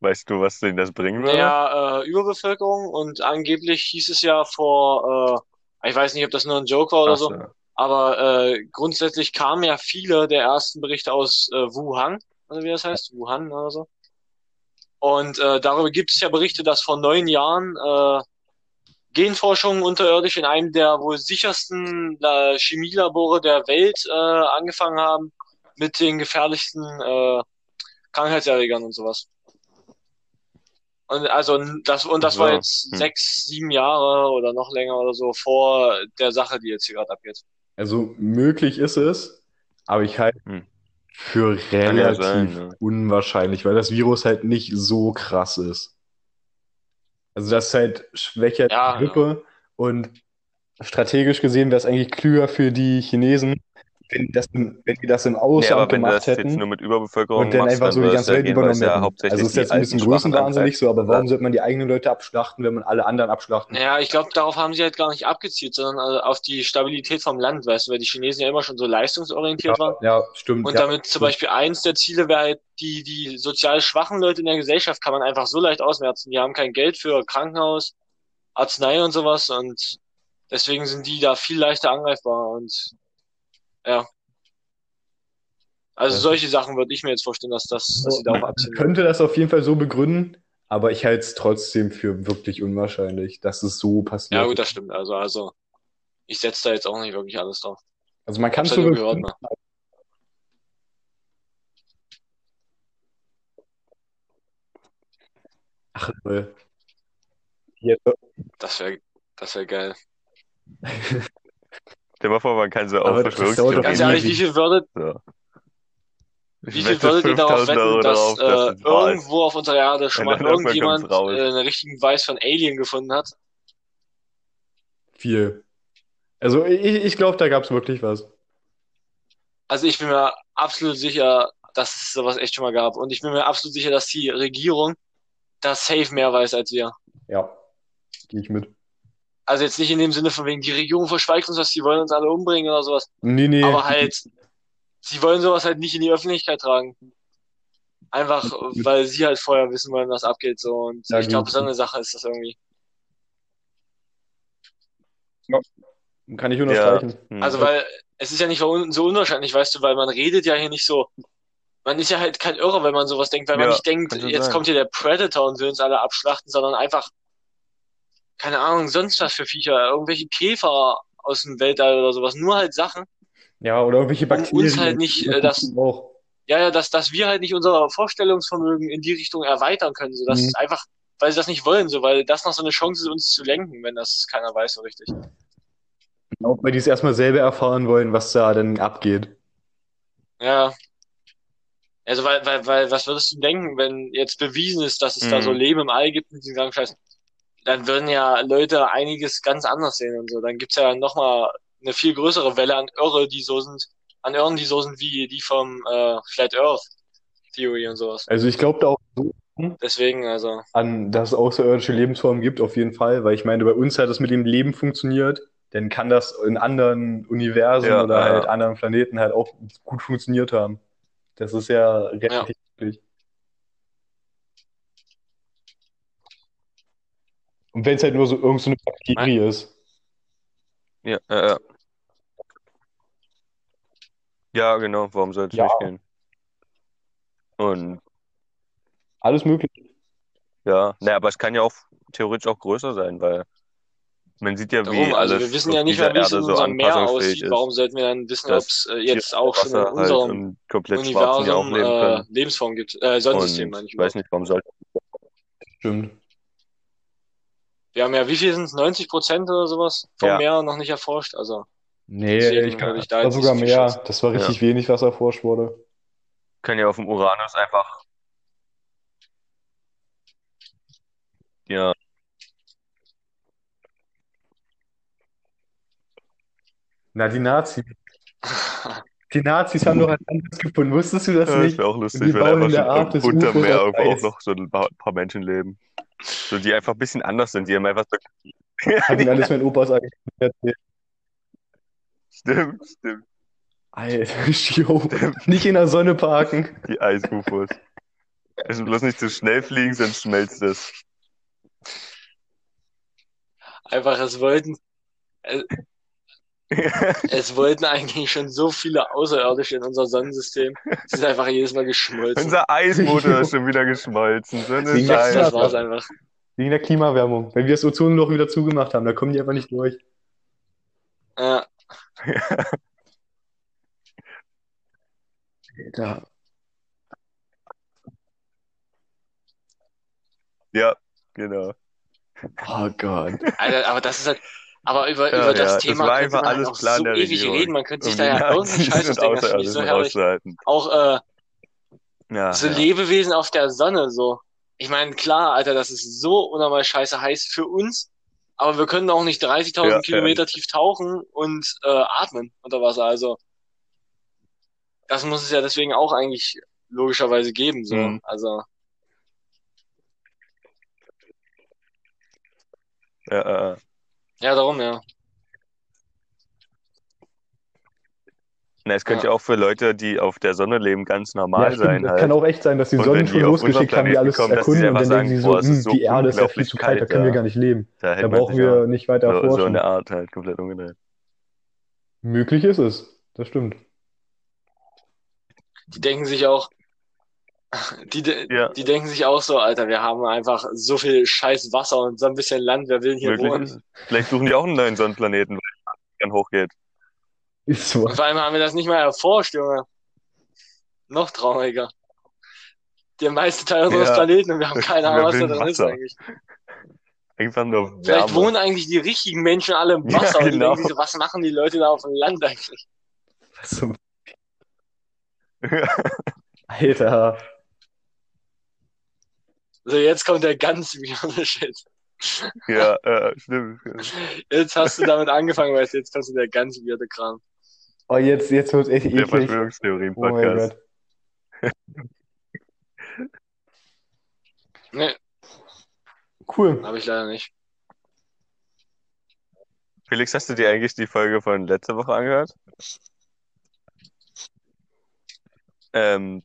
Weißt du, was denn das bringen würde? Naja, äh, Überbevölkerung und angeblich hieß es ja vor, äh, ich weiß nicht, ob das nur ein Joke war oder Ach so, so. aber äh, grundsätzlich kamen ja viele der ersten Berichte aus äh, Wuhan, oder wie das heißt, Wuhan oder so. Und äh, darüber gibt es ja Berichte, dass vor neun Jahren äh, Genforschung unterirdisch in einem der wohl sichersten äh, Chemielabore der Welt äh, angefangen haben mit den gefährlichsten äh, Krankheitserregern und sowas. Und also das und das so. war jetzt Hm. sechs, sieben Jahre oder noch länger oder so vor der Sache, die jetzt hier gerade abgeht. Also möglich ist es, aber ich halte Hm. Für Kann ja relativ sein, ne? unwahrscheinlich, weil das Virus halt nicht so krass ist. Also das ist halt schwächer Ja, die Grippe und strategisch gesehen wäre es eigentlich klüger für die Chinesen, wenn die das, im- wenn die das im Ausland du gemacht hätten nur mit Überbevölkerung und dann machst, einfach dann so die ganze ja Welt übernommen ja hätten. Also es ist jetzt ein bisschen größenwahnsinnig so, aber warum sollte man die eigenen Leute abschlachten, wenn man alle anderen abschlachten? Ja, ich glaube, darauf haben sie halt gar nicht abgezielt, sondern also auf die Stabilität vom Land, weißt du, weil die Chinesen ja immer schon so leistungsorientiert waren. Ja, stimmt. Und ja. damit zum Beispiel eins der Ziele wäre halt, die, die sozial schwachen Leute in der Gesellschaft kann man einfach so leicht ausmerzen. Die haben kein Geld für Krankenhaus, Arznei und sowas und deswegen sind die da viel leichter angreifbar und ja. Also solche Sachen würde ich mir jetzt vorstellen, dass das, dass sie darauf abziehen. könnte das auf jeden Fall so begründen, aber ich halte es trotzdem für wirklich unwahrscheinlich, dass es so passiert. Ja gut, das stimmt. Also, also ich setze da jetzt auch nicht wirklich alles drauf. Also man kann es halt so nur gehört, ne? Ach, toll. Das wäre das wäre geil. Stell dir mal vor, man kann so auf das Verschwörungstheorien. Ganz ehrlich, wie viel würde, So. Wie viel würdet ihr darauf 5000 Euro wetten, dass darauf, äh, ist. irgendwo auf unserer Erde schon mal irgendjemand äh, einen richtigen Beweis von Alien gefunden hat? Viel. Also ich, ich glaube, da gab es wirklich was. Also ich bin mir absolut sicher, dass es sowas echt schon mal gab. Und ich bin mir absolut sicher, dass die Regierung das safe mehr weiß als wir. Ja, gehe ich mit. Also jetzt nicht in dem Sinne von wegen, die Regierung verschweigt uns was, die wollen uns alle umbringen oder sowas. Nee, nee. Aber halt, sie wollen sowas halt nicht in die Öffentlichkeit tragen. Einfach, weil sie halt vorher wissen wollen, was abgeht, so. Und Ja, ich glaube, so eine Sache ist das irgendwie. Kann ich unterstreichen. Hm. Also, weil es ist ja nicht so un- so unwahrscheinlich, weißt du, weil man redet ja hier nicht so. Man ist ja halt kein Irrer, wenn man sowas denkt, weil man Ja, nicht denkt, jetzt sein. kommt hier der Predator und will uns alle abschlachten, sondern einfach, keine Ahnung, sonst was für Viecher, irgendwelche Käfer aus dem Weltall oder sowas. Nur halt Sachen, Ja, oder irgendwelche um Bakterien. uns halt nicht, äh, das, Auch. ja, ja, dass, dass wir halt nicht unser Vorstellungsvermögen in die Richtung erweitern können, so dass Mhm. einfach, weil sie das nicht wollen, so, weil das noch so eine Chance ist, uns zu lenken, wenn das keiner weiß so richtig. Auch weil die es erstmal selber erfahren wollen, was da denn abgeht. Ja. Also, weil, weil, weil, was würdest du denken, wenn jetzt bewiesen ist, dass es da Mhm. so Leben im All gibt mit diesem ganzen Scheiß? Dann würden ja Leute einiges ganz anders sehen und so. Dann gibt's ja nochmal eine viel größere Welle an Irre, die so sind, an Irren, die so sind wie die vom äh, Flat Earth Theory und sowas. Also ich glaube da auch so Deswegen, also, an, dass es außerirdische Lebensformen gibt, auf jeden Fall, weil ich meine, bei uns hat es mit dem Leben funktioniert, dann kann das in anderen Universen Ja, oder ja. halt anderen Planeten halt auch gut funktioniert haben. Das ist ja relativ möglich. Und wenn es halt nur so irgend so eine Bakterie ist. Ja, äh, ja. Ja, genau, warum soll es Ja. nicht gehen? Und Alles möglich. ja, naja, aber es kann ja auch theoretisch auch größer sein, weil man sieht ja, wie darum, also alles wir wissen ja nicht mehr, wie es in Erde so unserem Meer aussieht. ist. Warum sollten wir dann wissen, ob es äh, jetzt auch schon in halt unserem im komplett schwarzen Meer auch Universum leben äh. Lebensform gibt? Äh, Sonnensystem, Und meine ich. ich weiß nicht, warum sollte Stimmt. Wir haben ja, wie viel sind es? 90 Prozent oder sowas vom Ja. Meer noch nicht erforscht. Also, Nee, Deswegen ich kann, ich das da war jetzt nicht sogar mehr. schätzen. Das war richtig wenig, was erforscht wurde. kann ja auf dem Uranus einfach ja, Na, die Nazis. Die Nazis haben doch ein anderes gefunden. Wusstest du das Ja, das nicht? wäre auch lustig, wenn einfach in der Art des unter Meer irgendwo auch noch so ein paar, paar Menschen leben. So, die einfach ein bisschen anders sind, die haben einfach so, Hat ihnen alles mein Opas eigentlich erzählt. stimmt, stimmt, Alter, yo. Nicht in der Sonne parken. die Eis-UFOs. Müssen bloß nicht zu schnell fliegen, sonst schmelzt es. einfach, es wollten, es wollten eigentlich schon so viele Außerirdische in unser Sonnensystem. Es ist einfach jedes Mal geschmolzen. Unser Eismotor ist schon wieder geschmolzen. So eine Wegen Das, der das war's einfach. Wegen der Klimawärmung. Wenn wir das Ozonloch wieder zugemacht haben, da kommen die einfach nicht durch. Ja, Ja. Ja, genau. Oh Gott. Alter, aber das ist halt, aber über, Ja, über das ja, das Thema war könnte man halt alles noch Plan so ewig Regierung, reden. Man könnte sich Um da ja irgendeinen Nazis Scheiß und ausdenken. Das finde ich so herrlich. Auch äh, Ja, so ja. Lebewesen auf der Sonne, so. Ich meine, klar, Alter, das ist so unnormal scheiße heiß für uns, aber wir können auch nicht 30.000 Ja. Kilometer tief tauchen und äh, atmen unter Wasser. Also das muss es ja deswegen auch eigentlich logischerweise geben, so. Mhm. Also Ja, äh, ja, darum ja. na, es könnte Ja. ja auch für Leute, die auf der Sonne leben, ganz Ja, normal stimmt. sein Das halt. kann auch echt sein, dass die Und Sonnen schon losgeschickt haben, die alles kommen, erkunden und dann denken sagen, sie so, boah, es "Hm, so die Erde ist ja viel zu kalt, da können wir da." gar nicht leben. Da Da brauchen ja wir nicht weiter so, so erforschen. eine Art halt komplett umgedreht. Möglich ist es. Das stimmt. Die denken sich auch, die, de- Ja, die denken sich auch so, Alter, wir haben einfach so viel scheiß Wasser und so ein bisschen Land, wer will hier möglich wohnen? ist. Vielleicht suchen die auch einen neuen Sonnenplaneten, weil es dann hochgeht. Ist so. Und vor allem haben wir das nicht mal erforscht, Junge. Noch trauriger. Der meiste Teil unseres Ja. Planeten und wir haben keine Ahnung, was da drin ist Wasser? eigentlich. Einfach nur Vielleicht Wärme. wohnen eigentlich die richtigen Menschen alle im Ja, Wasser und die genau. denken sich so, was machen die Leute da auf dem Land eigentlich? So. Alter. So, jetzt kommt der ganz weirde Shit. Ja, äh, stimmt. Jetzt hast du damit angefangen, weißt du, jetzt kommt so der ganz weirde Kram. Oh, jetzt, jetzt wird es echt Der eklig. Oh mein Verschwörungstheorien-Podcast. Gott. Nee, Cool. habe ich leider nicht. Felix, hast du dir eigentlich die Folge von letzter Woche angehört? Ähm,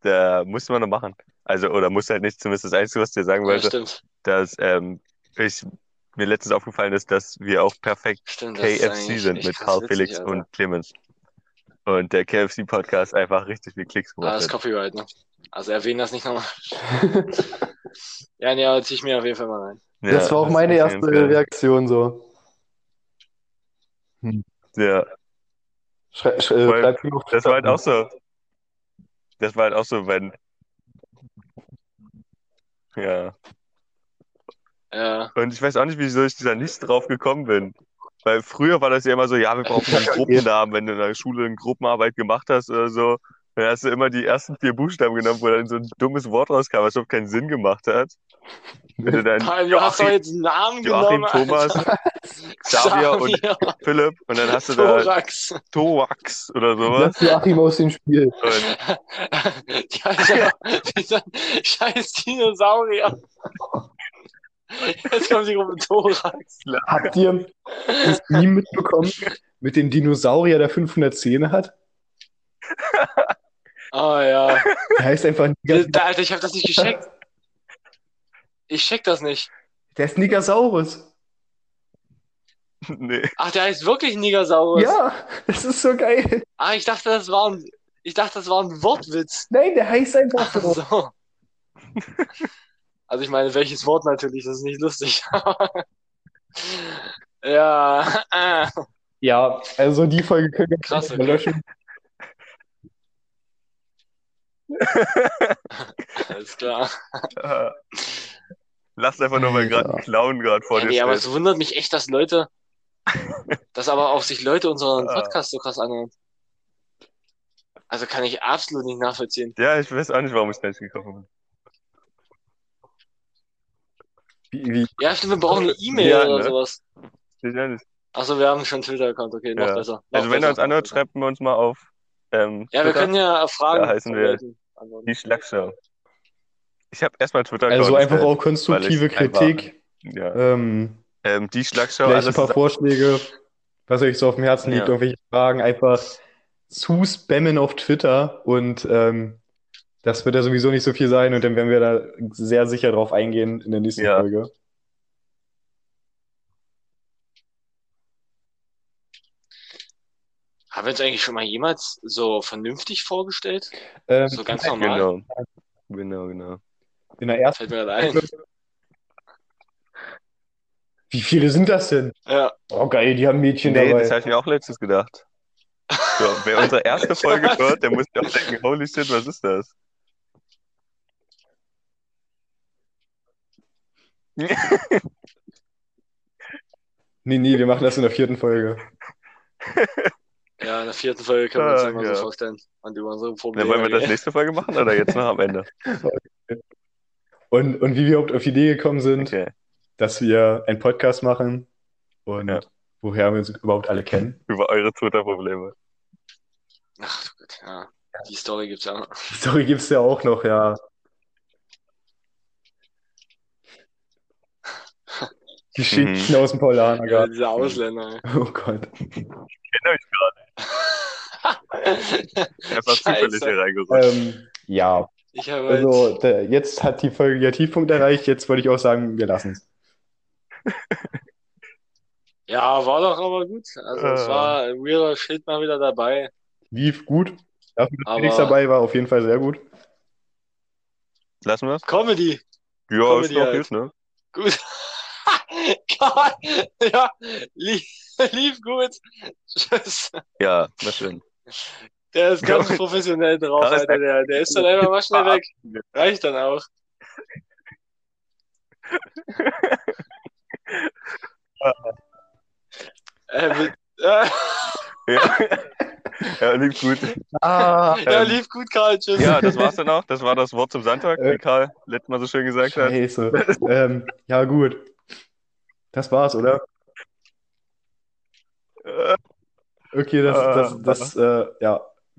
da musste man noch machen. Also, oder musste halt nicht, zumindest das Einzige, was ich dir sagen Ja, wollte, stimmt. dass ähm, ich, mir letztens aufgefallen ist, dass wir auch perfekt Stimmt, das KFC sind mit Karl, witzig, Felix Alter. und Clemens. Und der KFC-Podcast einfach richtig viel Klicks Ah, gemacht das ist. Copyright, ne? Also erwähnen das nicht nochmal. Ja, nee, aber zieh ich mir auf jeden Fall mal rein. Ja, Das war auch ist meine erste. Reaktion so. Ja, Schrei, schrei, das war halt auch so. Das war halt auch so, wenn. Ja. Ja, Und ich weiß auch nicht, wieso ich da nicht drauf gekommen bin. Weil früher war das ja immer so, ja, wir brauchen einen Gruppennamen, wenn du in der Schule eine Gruppenarbeit gemacht hast oder so. Dann hast du immer die ersten vier Buchstaben genommen, wo dann so ein dummes Wort rauskam, was überhaupt keinen Sinn gemacht hat. Wenn du dann du hast doch Joachim, jetzt einen Namen Joachim, genommen, Thomas. Xavier und Philipp und dann hast du da Thorax. Toax oder Das sowas. ist Joachim aus dem Spiel. Und Ja, ja, dieser scheiß Dinosaurier. Jetzt kommt die Gruppe Thorax. Habt ihr das Meme mitbekommen mit dem Dinosaurier, der 500 Zähne hat? Ah ja. Der heißt einfach Alter, ich hab das nicht gecheckt. Ich check das nicht. Der ist Nigersaurus. nee. Ach, der heißt wirklich Nigersaurus. Ja, das ist so geil. Ah, ich dachte, das war ein, ich dachte, das war ein Wortwitz. Nein, der heißt einfach Ach so. so. Also ich meine, welches Wort natürlich, das ist nicht lustig. ja, äh, Ja, also die Folge können wir Krass, okay. löschen. alles klar. Lass einfach nur, weil gerade ein Alter. Clown gerade vor Ja, dir nee, aber es wundert mich echt, dass Leute, dass aber auch sich Leute unseren. Podcast so krass anhören. Also kann ich absolut nicht nachvollziehen. Ja, ich weiß auch nicht, warum ich nicht gekommen bin. Wie, wie, Ja, stimmt, wir brauchen eine E-Mail Ja, oder ne? sowas. Ich weiß nicht. Achso, wir haben schon einen Twitter-Account, okay, noch Ja. besser. Noch Also wenn ihr uns besser. anhört, schreibt mir uns mal auf ähm, Ja, wir Twitter, können ja Fragen Da heißen wir die Schlagshow. Ich habe erstmal Twitter also einfach auch konstruktive ich einfach- Kritik. Ja. Ähm, Ähm, die Schlagshow, vielleicht ein paar Vorschläge, was euch so auf dem Herzen liegt, Ja. irgendwelche Fragen, einfach zu spammen auf Twitter und ähm, das wird ja sowieso nicht so viel sein und dann werden wir da sehr sicher drauf eingehen in der nächsten Ja. Folge. Haben wir uns eigentlich schon mal jemals so vernünftig vorgestellt? Ähm, So ganz normal? Genau. Genau, genau. In der ersten Fällt mir gerade ein. Wie viele sind das denn? Ja. Oh geil, die haben Mädchen Nee, dabei. das habe ich mir auch letztens gedacht. So, wer unsere erste Folge hört, der muss ja auch denken, holy shit, was ist das? Nee, nee, wir machen das in der vierten Folge. Ja, in der vierten Folge können wir uns Ah, ja mal ja. so vorstellen. Und über unsere Probleme. wollen wir das nächste Folge machen oder jetzt noch am Ende? Und, und wie wir überhaupt auf die Idee gekommen sind, Okay. dass wir einen Podcast machen und Ja. woher wir uns überhaupt alle kennen. Über eure Twitter-Probleme. Ach du Gott, ja. Die Story gibt's ja noch. Die Story gibt's ja auch noch, ja. Geschichten aus dem Ja, Paulanergarten. diese Ausländer. Oh Gott. Einfach zufällig Scheiße. hier reingerutscht. Ähm, ja, Ich habe also der, jetzt hat die Folge ihr Tiefpunkt erreicht. Jetzt würde ich auch sagen, wir lassen es. Ja, war doch aber gut. Also es Äh. war ein realer Shit mal wieder dabei. Lief gut. Dafür, dass Aber- Felix dabei war, auf jeden Fall sehr gut. Lassen wir es? Comedy. Ja, Comedy ist doch halt. gut, ne? Gut. Ja, lief, lief gut. Tschüss. Ja, na schön. Der ist ganz professionell drauf, Alter. Der, der ist dann einfach mal schnell weg. Reicht dann auch. äh, mit, äh, Ja. Ja, lief gut. Ah, Ja, Ähm, lief gut, Karl. Tschüss. Ja, das war's dann auch. Das war das Wort zum Sonntag, Äh, wie Karl letztes Mal so schön gesagt hat. Scheiße. Ähm, ja, gut. Das war's, oder? Äh, Okay, das, das, äh, das, äh, ja.